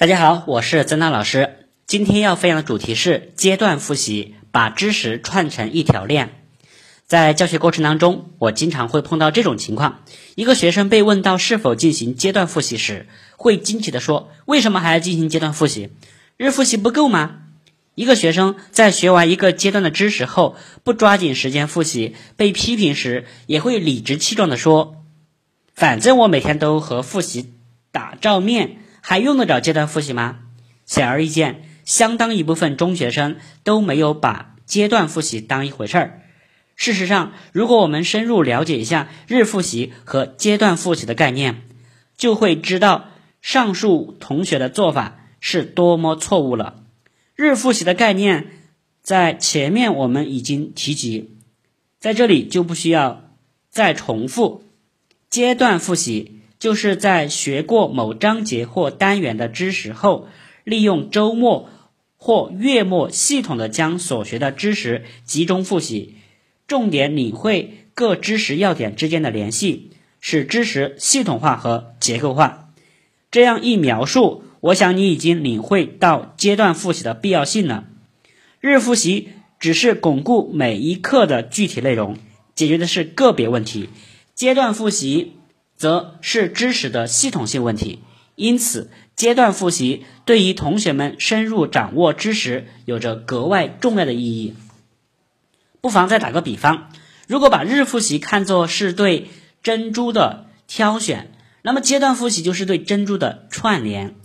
大家好，我是曾娜老师。今天要分享的主题是阶段复习，把知识串成一条链。在教学过程当中，我经常会碰到这种情况：一个学生被问到是否进行阶段复习时，会惊奇地说：“为什么还要进行阶段复习？日复习不够吗？”一个学生在学完一个阶段的知识后，不抓紧时间复习，被批评时，也会理直气壮地说：“反正我每天都和复习打照面。”还用得着阶段复习吗？显而易见，相当一部分中学生都没有把阶段复习当一回事儿。事实上，如果我们深入了解一下日复习和阶段复习的概念，就会知道上述同学的做法是多么错误了。日复习的概念在前面我们已经提及，在这里就不需要再重复。阶段复习。就是在学过某章节或单元的知识后，利用周末或月末系统的将所学的知识集中复习，重点领会各知识要点之间的联系，使知识系统化和结构化。这样一描述，我想你已经领会到阶段复习的必要性了。日复习只是巩固每一课的具体内容，解决的是个别问题；阶段复习。则是知识的系统性问题，因此阶段复习对于同学们深入掌握知识有着格外重要的意义。不妨再打个比方，如果把日复习看作是对珍珠的挑选，那么阶段复习就是对珍珠的串联。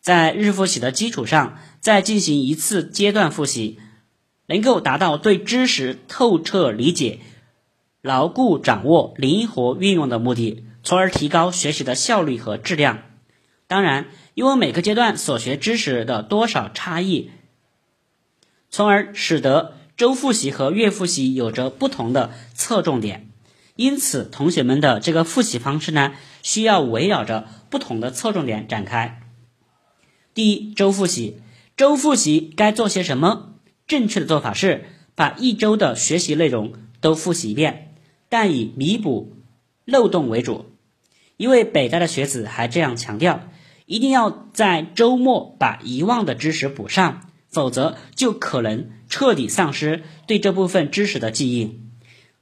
在日复习的基础上，再进行一次阶段复习，能够达到对知识透彻理解、牢固掌握、灵活运用的目的。从而提高学习的效率和质量。当然，因为每个阶段所学知识的多少差异，从而使得周复习和月复习有着不同的侧重点。因此，同学们的这个复习方式呢，需要围绕着不同的侧重点展开。第一，周复习。周复习该做些什么？正确的做法是把一周的学习内容都复习一遍，但以弥补漏洞为主。一位北大的学子还这样强调：一定要在周末把遗忘的知识补上，否则就可能彻底丧失对这部分知识的记忆。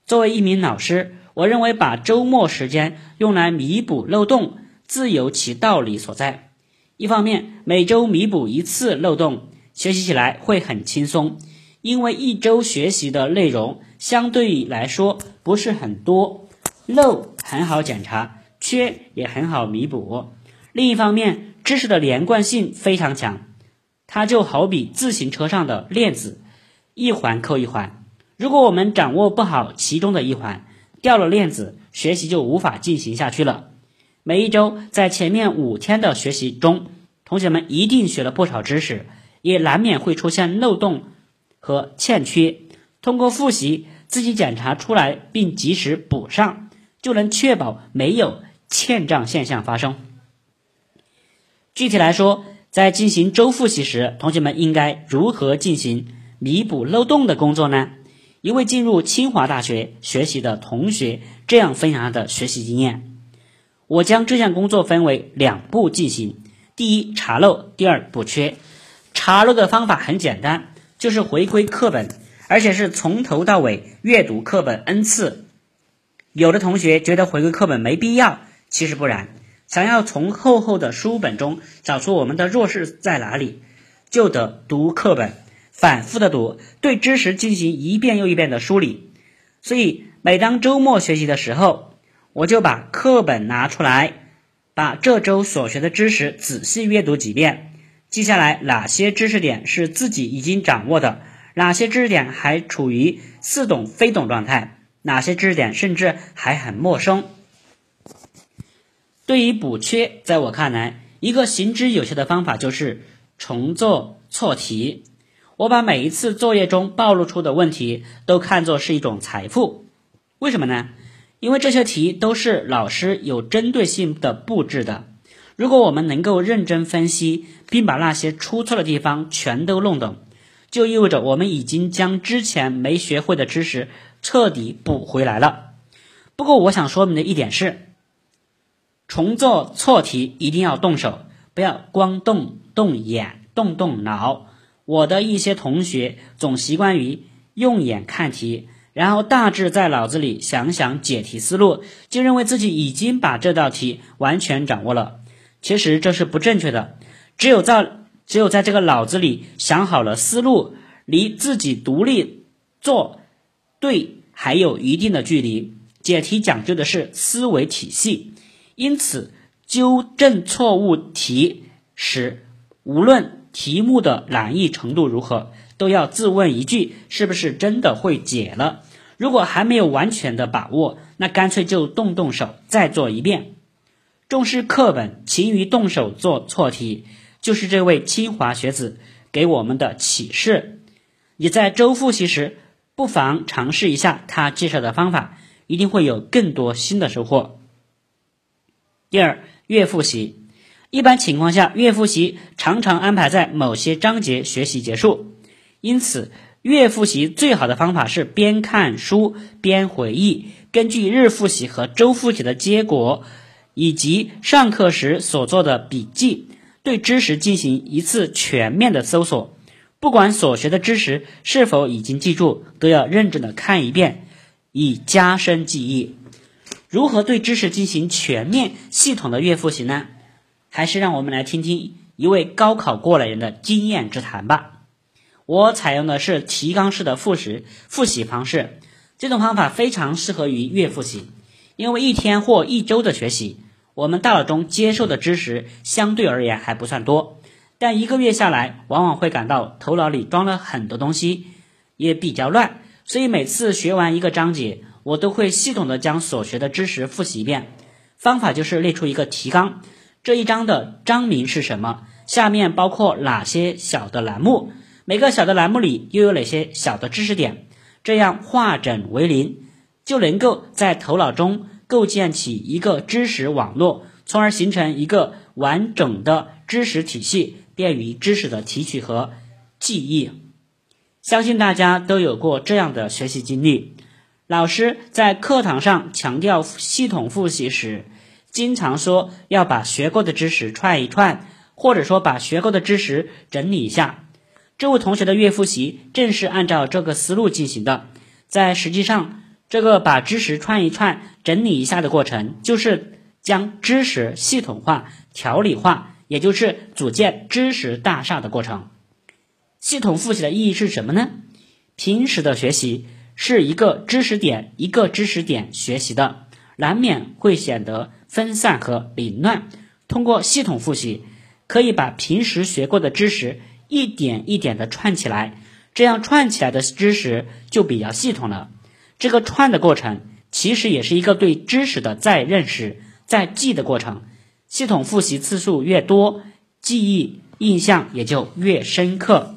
作为一名老师，我认为把周末时间用来弥补漏洞，自有其道理所在。一方面，每周弥补一次漏洞，学习起来会很轻松，因为一周学习的内容相对来说不是很多，漏很好检查。缺也很好弥补。另一方面，知识的连贯性非常强，它就好比自行车上的链子，一环扣一环。如果我们掌握不好其中的一环，掉了链子，学习就无法进行下去了。每一周在前面五天的学习中，同学们一定学了不少知识，也难免会出现漏洞和欠缺。通过复习，自己检查出来并及时补上，就能确保没有。欠账现象发生。具体来说，在进行周复习时，同学们应该如何进行弥补漏洞的工作呢？一位进入清华大学学习的同学这样分享他的学习经验：我将这项工作分为两步进行，第一查漏，第二补缺。查漏的方法很简单，就是回归课本，而且是从头到尾阅读课本 n 次。有的同学觉得回归课本没必要。其实不然，想要从厚厚的书本中找出我们的弱势在哪里，就得读课本，反复的读，对知识进行一遍又一遍的梳理。所以，每当周末学习的时候，我就把课本拿出来，把这周所学的知识仔细阅读几遍，记下来哪些知识点是自己已经掌握的，哪些知识点还处于似懂非懂状态，哪些知识点甚至还很陌生。对于补缺，在我看来，一个行之有效的方法就是重做错题。我把每一次作业中暴露出的问题都看作是一种财富。为什么呢？因为这些题都是老师有针对性的布置的。如果我们能够认真分析，并把那些出错的地方全都弄懂，就意味着我们已经将之前没学会的知识彻底补回来了。不过，我想说明的一点是。重做错题一定要动手，不要光动动眼、动动脑。我的一些同学总习惯于用眼看题，然后大致在脑子里想想解题思路，就认为自己已经把这道题完全掌握了。其实这是不正确的。只有在只有在这个脑子里想好了思路，离自己独立做对还有一定的距离。解题讲究的是思维体系，因此纠正错误题时，无论题目的难易程度如何，都要自问一句：是不是真的会解了？如果还没有完全的把握，那干脆就动动手再做一遍。重视课本，勤于动手做错题，就是这位清华学子给我们的启示。你在周复习时，不妨尝试一下他介绍的方法，一定会有更多新的收获。第二，月复习。一般情况下，月复习常常安排在某些章节学习结束，因此月复习最好的方法是边看书边回忆，根据日复习和周复习的结果。以及上课时所做的笔记，对知识进行一次全面的搜索。不管所学的知识是否已经记住，都要认真的看一遍，以加深记忆。如何对知识进行全面系统的月复习呢？还是让我们来听听一位高考过来人的经验之谈吧。我采用的是提纲式的复习复习方式，这种方法非常适合于月复习，因为一天或一周的学习。我们大脑中接受的知识相对而言还不算多，但一个月下来，往往会感到头脑里装了很多东西，也比较乱。所以每次学完一个章节，我都会系统的将所学的知识复习一遍。方法就是列出一个提纲，这一章的章名是什么？下面包括哪些小的栏目？每个小的栏目里又有哪些小的知识点？这样化整为零，就能够在头脑中。构建起一个知识网络，从而形成一个完整的知识体系，便于知识的提取和记忆。相信大家都有过这样的学习经历：老师在课堂上强调系统复习时，经常说要把学过的知识串一串，或者说把学过的知识整理一下。这位同学的月复习正是按照这个思路进行的，在实际上。这个把知识串一串、整理一下的过程，就是将知识系统化、条理化，也就是组建知识大厦的过程。系统复习的意义是什么呢？平时的学习是一个知识点一个知识点学习的，难免会显得分散和凌乱。通过系统复习，可以把平时学过的知识一点一点的串起来，这样串起来的知识就比较系统了。这个串的过程，其实也是一个对知识的再认识、再记的过程。系统复习次数越多，记忆印象也就越深刻。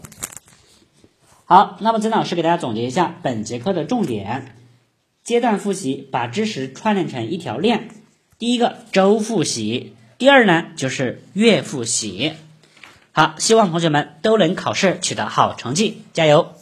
好，那么曾老师给大家总结一下本节课的重点：阶段复习，把知识串联成一条链。第一个周复习，第二呢就是月复习。好，希望同学们都能考试取得好成绩，加油！